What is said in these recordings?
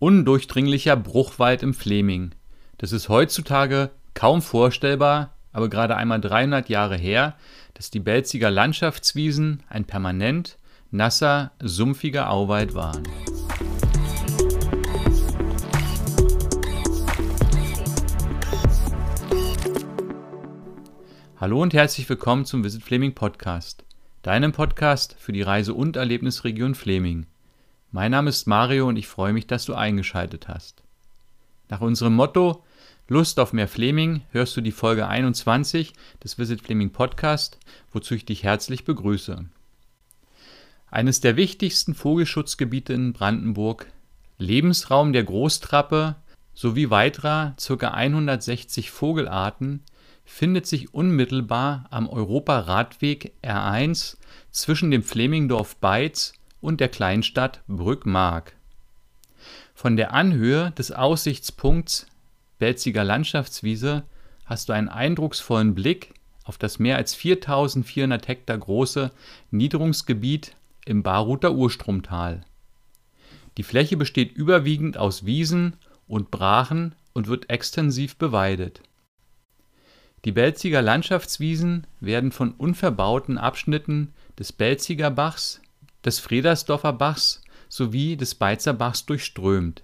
Undurchdringlicher Bruchwald im Fleming. Das ist heutzutage kaum vorstellbar, aber gerade einmal 300 Jahre her, dass die Belziger Landschaftswiesen ein permanent nasser, sumpfiger Auwald waren. Hallo und herzlich willkommen zum Visit Fleming Podcast, deinem Podcast für die Reise- und Erlebnisregion Fleming. Mein Name ist Mario und ich freue mich, dass du eingeschaltet hast. Nach unserem Motto Lust auf mehr Fleming hörst du die Folge 21 des Visit Fleming Podcast, wozu ich dich herzlich begrüße. Eines der wichtigsten Vogelschutzgebiete in Brandenburg, Lebensraum der Großtrappe sowie weiterer ca. 160 Vogelarten findet sich unmittelbar am Europaradweg R1 zwischen dem Flemingdorf Beitz und der Kleinstadt Brückmark. Von der Anhöhe des Aussichtspunkts Belziger Landschaftswiese hast du einen eindrucksvollen Blick auf das mehr als 4400 Hektar große Niederungsgebiet im Baruther Urstromtal. Die Fläche besteht überwiegend aus Wiesen und Brachen und wird extensiv beweidet. Die Belziger Landschaftswiesen werden von unverbauten Abschnitten des Belziger Bachs des Fredersdorfer Bachs sowie des Beizer Bachs durchströmt.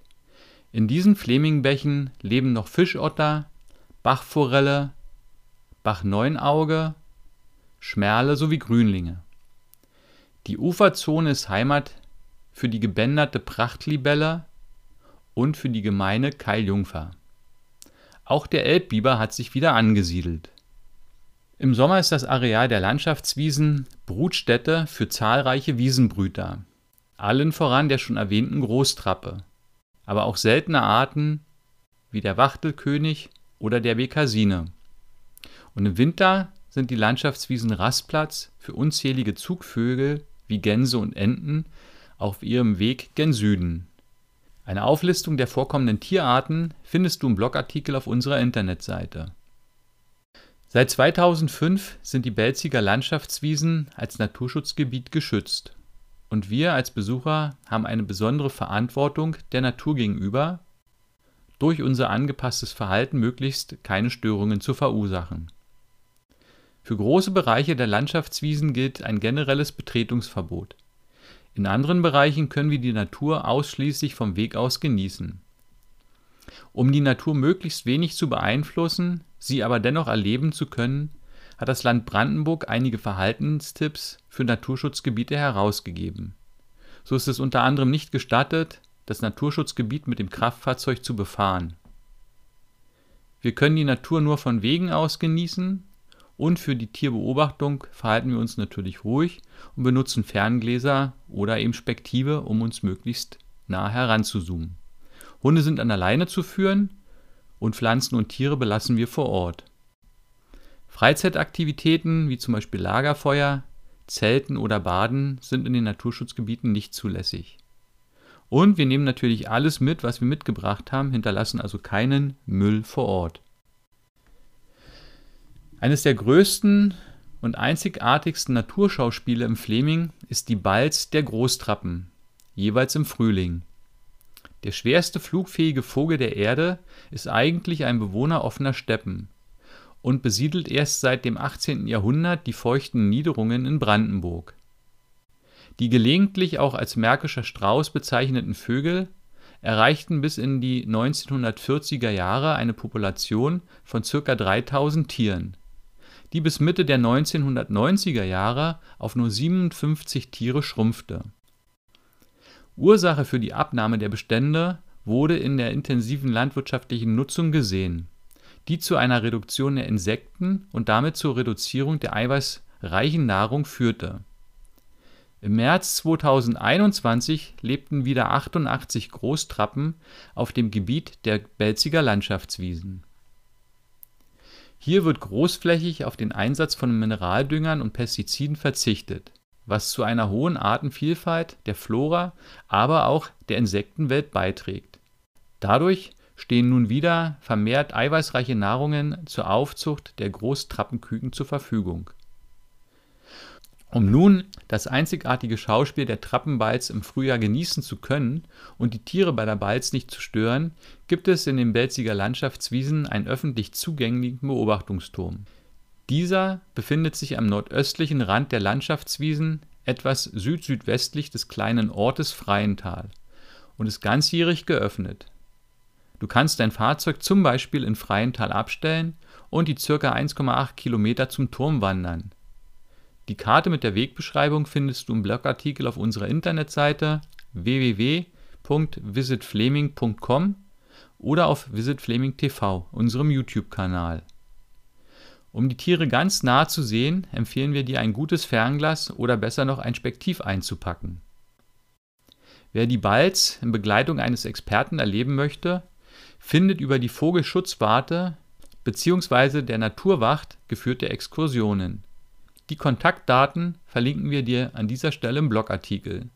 In diesen Flemingbächen leben noch Fischotter, Bachforelle, Bachneunauge, Schmerle sowie Grünlinge. Die Uferzone ist Heimat für die gebänderte Prachtlibelle und für die gemeine Keiljungfer. Auch der Elbbiber hat sich wieder angesiedelt im Sommer ist das Areal der Landschaftswiesen Brutstätte für zahlreiche Wiesenbrüter, allen voran der schon erwähnten Großtrappe, aber auch seltene Arten wie der Wachtelkönig oder der Bekasine. Und im Winter sind die Landschaftswiesen Rastplatz für unzählige Zugvögel wie Gänse und Enten auf ihrem Weg gen Süden. Eine Auflistung der vorkommenden Tierarten findest du im Blogartikel auf unserer Internetseite. Seit 2005 sind die Belziger Landschaftswiesen als Naturschutzgebiet geschützt, und wir als Besucher haben eine besondere Verantwortung der Natur gegenüber, durch unser angepasstes Verhalten möglichst keine Störungen zu verursachen. Für große Bereiche der Landschaftswiesen gilt ein generelles Betretungsverbot. In anderen Bereichen können wir die Natur ausschließlich vom Weg aus genießen. Um die Natur möglichst wenig zu beeinflussen sie aber dennoch erleben zu können, hat das Land Brandenburg einige Verhaltenstipps für Naturschutzgebiete herausgegeben. So ist es unter anderem nicht gestattet, das Naturschutzgebiet mit dem Kraftfahrzeug zu befahren. Wir können die Natur nur von Wegen aus genießen und für die Tierbeobachtung verhalten wir uns natürlich ruhig und benutzen Ferngläser oder eben Spektive, um uns möglichst nah heranzuzoomen. Hunde sind an der Leine zu führen und Pflanzen und Tiere belassen wir vor Ort. Freizeitaktivitäten wie zum Beispiel Lagerfeuer, Zelten oder Baden sind in den Naturschutzgebieten nicht zulässig. Und wir nehmen natürlich alles mit, was wir mitgebracht haben, hinterlassen also keinen Müll vor Ort. Eines der größten und einzigartigsten Naturschauspiele im Fleming ist die Balz der Großtrappen, jeweils im Frühling. Der schwerste flugfähige Vogel der Erde ist eigentlich ein Bewohner offener Steppen und besiedelt erst seit dem 18. Jahrhundert die feuchten Niederungen in Brandenburg. Die gelegentlich auch als Märkischer Strauß bezeichneten Vögel erreichten bis in die 1940er Jahre eine Population von ca. 3000 Tieren, die bis Mitte der 1990er Jahre auf nur 57 Tiere schrumpfte Ursache für die Abnahme der Bestände wurde in der intensiven landwirtschaftlichen Nutzung gesehen, die zu einer Reduktion der Insekten und damit zur Reduzierung der eiweißreichen Nahrung führte. Im März 2021 lebten wieder 88 Großtrappen auf dem Gebiet der Belziger Landschaftswiesen. Hier wird großflächig auf den Einsatz von Mineraldüngern und Pestiziden verzichtet was zu einer hohen Artenvielfalt der Flora, aber auch der Insektenwelt beiträgt. Dadurch stehen nun wieder vermehrt eiweißreiche Nahrungen zur Aufzucht der Großtrappenküken zur Verfügung. Um nun das einzigartige Schauspiel der Trappenbalz im Frühjahr genießen zu können und die Tiere bei der Balz nicht zu stören, gibt es in den Belziger Landschaftswiesen einen öffentlich zugänglichen Beobachtungsturm. Dieser befindet sich am nordöstlichen Rand der Landschaftswiesen, etwas südsüdwestlich des kleinen Ortes Freiental und ist ganzjährig geöffnet. Du kannst dein Fahrzeug zum Beispiel in Freiental abstellen und die ca. 1,8 Kilometer zum Turm wandern die Karte mit der Wegbeschreibung findest du im Blogartikel auf unserer Internetseite www.visitfleming.com oder auf Visit TV, unserem YouTube-Kanal. Um die Tiere ganz nah zu sehen, empfehlen wir dir ein gutes Fernglas oder besser noch ein Spektiv einzupacken. Wer die Balz in Begleitung eines Experten erleben möchte, findet über die Vogelschutzwarte bzw. der Naturwacht geführte Exkursionen die Kontaktdaten verlinken wir dir an dieser Stelle im Blogartikel.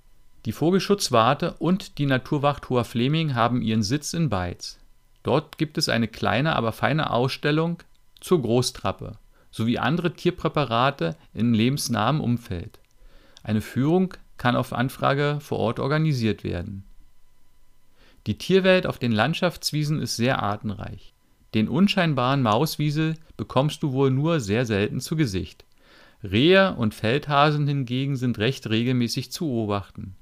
Die Vogelschutzwarte und die Naturwacht Hoher Fleming haben ihren Sitz in Beitz. Dort gibt es eine kleine, aber feine Ausstellung zur Großtrappe sowie andere Tierpräparate in lebensnahem Umfeld. Eine Führung kann auf Anfrage vor Ort organisiert werden. Die Tierwelt auf den Landschaftswiesen ist sehr artenreich. Den unscheinbaren Mauswiesel bekommst du wohl nur sehr selten zu Gesicht. Rehe und Feldhasen hingegen sind recht regelmäßig zu beobachten.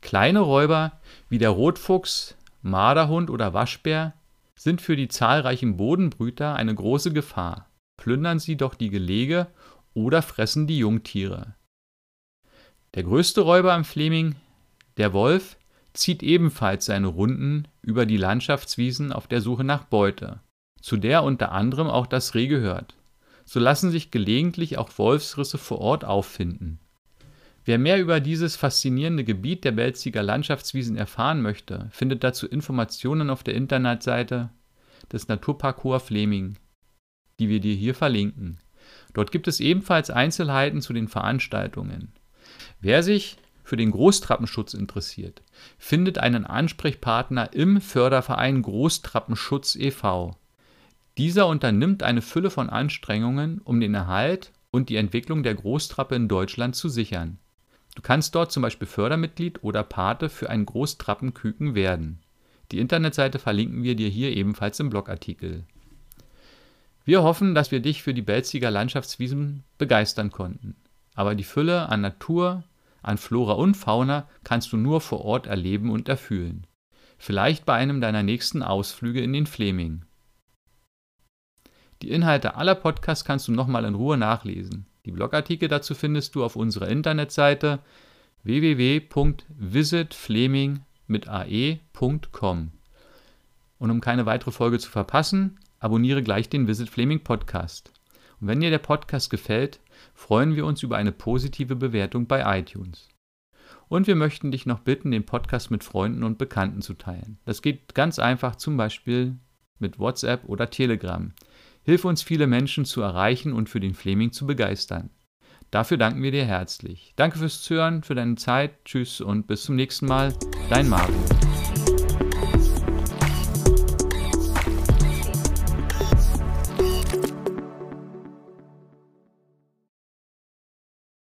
Kleine Räuber wie der Rotfuchs, Marderhund oder Waschbär sind für die zahlreichen Bodenbrüter eine große Gefahr, plündern sie doch die Gelege oder fressen die Jungtiere. Der größte Räuber am Fleming, der Wolf, zieht ebenfalls seine Runden über die Landschaftswiesen auf der Suche nach Beute, zu der unter anderem auch das Reh gehört so lassen sich gelegentlich auch Wolfsrisse vor Ort auffinden. Wer mehr über dieses faszinierende Gebiet der Belziger Landschaftswiesen erfahren möchte, findet dazu Informationen auf der Internetseite des Naturpark Hoher Fleming, die wir dir hier verlinken. Dort gibt es ebenfalls Einzelheiten zu den Veranstaltungen. Wer sich für den Großtrappenschutz interessiert, findet einen Ansprechpartner im Förderverein Großtrappenschutz e.V. Dieser unternimmt eine Fülle von Anstrengungen, um den Erhalt und die Entwicklung der Großtrappe in Deutschland zu sichern. Du kannst dort zum Beispiel Fördermitglied oder Pate für ein Großtrappenküken werden. Die Internetseite verlinken wir dir hier ebenfalls im Blogartikel. Wir hoffen, dass wir dich für die Belziger Landschaftswiesen begeistern konnten. Aber die Fülle an Natur, an Flora und Fauna kannst du nur vor Ort erleben und erfühlen. Vielleicht bei einem deiner nächsten Ausflüge in den Fleming. Die Inhalte aller Podcasts kannst du nochmal in Ruhe nachlesen. Die Blogartikel dazu findest du auf unserer Internetseite www.visitfleming mit ae.com. Und um keine weitere Folge zu verpassen, abonniere gleich den Visit Fleming Podcast. Und wenn dir der Podcast gefällt, freuen wir uns über eine positive Bewertung bei iTunes. Und wir möchten dich noch bitten, den Podcast mit Freunden und Bekannten zu teilen. Das geht ganz einfach zum Beispiel mit WhatsApp oder Telegram. Hilf uns, viele Menschen zu erreichen und für den Fleming zu begeistern. Dafür danken wir dir herzlich. Danke fürs Zuhören, für deine Zeit. Tschüss und bis zum nächsten Mal. Dein Mario.